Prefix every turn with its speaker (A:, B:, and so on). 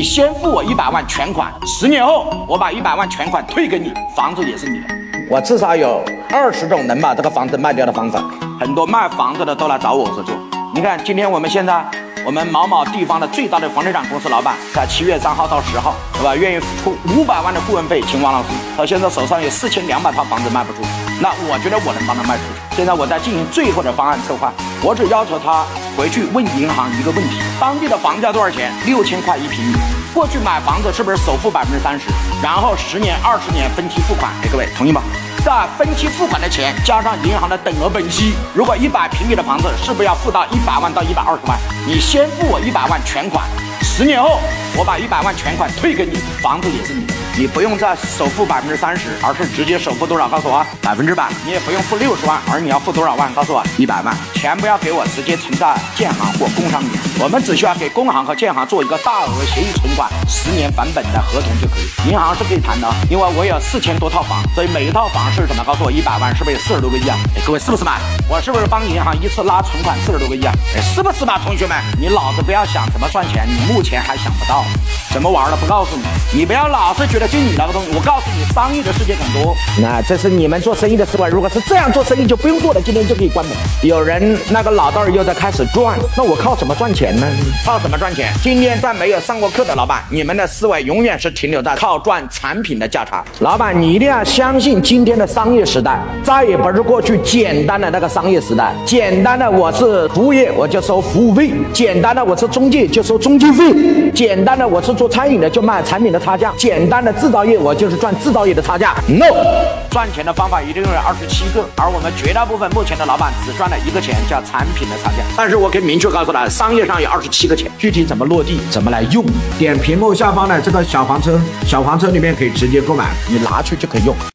A: 你先付我一百万全款，十年后我把一百万全款退给你，房子也是你的。我至少有二十种能把这个房子卖掉的方法，很多卖房子的都来找我合作。你看，今天我们现在。我们某某地方的最大的房地产公司老板，在七月三号到十号，对吧？愿意出五百万的顾问费请王老师。他现在手上有四千两百套房子卖不出，那我觉得我能帮他卖出去。现在我在进行最后的方案策划，我只要求他回去问银行一个问题：当地的房价多少钱？六千块一平米。过去买房子是不是首付百分之三十，然后十年、二十年分期付款？哎，各位同意吗？在分期付款的钱加上银行的等额本息，如果一百平米的房子，是不是要付到一百万到一百二十万？你先付我一百万全款，十年后我把一百万全款退给你，房子也是你的。你不用再首付百分之三十，而是直接首付多少？告诉我，百分之百。你也不用付六十万，而你要付多少万？告诉我，一百万。钱不要给我，直接存在建行或工商银行。我们只需要给工行和建行做一个大额协议存款，十年返本的合同就可以。银行是可以谈的，因为我有四千多套房，所以每一套房是什么？告诉我一百万，是不是有四十多个亿啊？哎，各位是不是嘛？我是不是帮银行一次拉存款四十多个亿啊？哎，是不是嘛？同学们，你老子不要想怎么赚钱，你目前还想不到，怎么玩的不告诉你。你不要老是觉得就你那个东西，我告诉你，商业的世界很多。那这是你们做生意的思维。如果是这样做生意，就不用做了，今天就可以关门。有人那个老道又在开始赚，那我靠什么赚钱呢？靠什么赚钱？今天在没有上过课的老板，你们的思维永远是停留在靠赚产品的价差。老板，你一定要相信今天的商业时代，再也不是过去简单的那个商业时代。简单的我是服务业，我就收服务费；简单的我是中介，就收中介费；简单的我是做餐饮的，就卖产品的差价；简单的制造业，我就是赚制造业的差价。No，赚钱的方法一定有二十七个，而我们绝大部分目前的老板只赚了一个钱，叫产品的差价。但是我可以明确告诉他，商业上有二十七个钱，具体怎么落地，怎么来用，点屏幕下方的这个小黄车，小黄车里面可以直接购买，你拿去就可以用。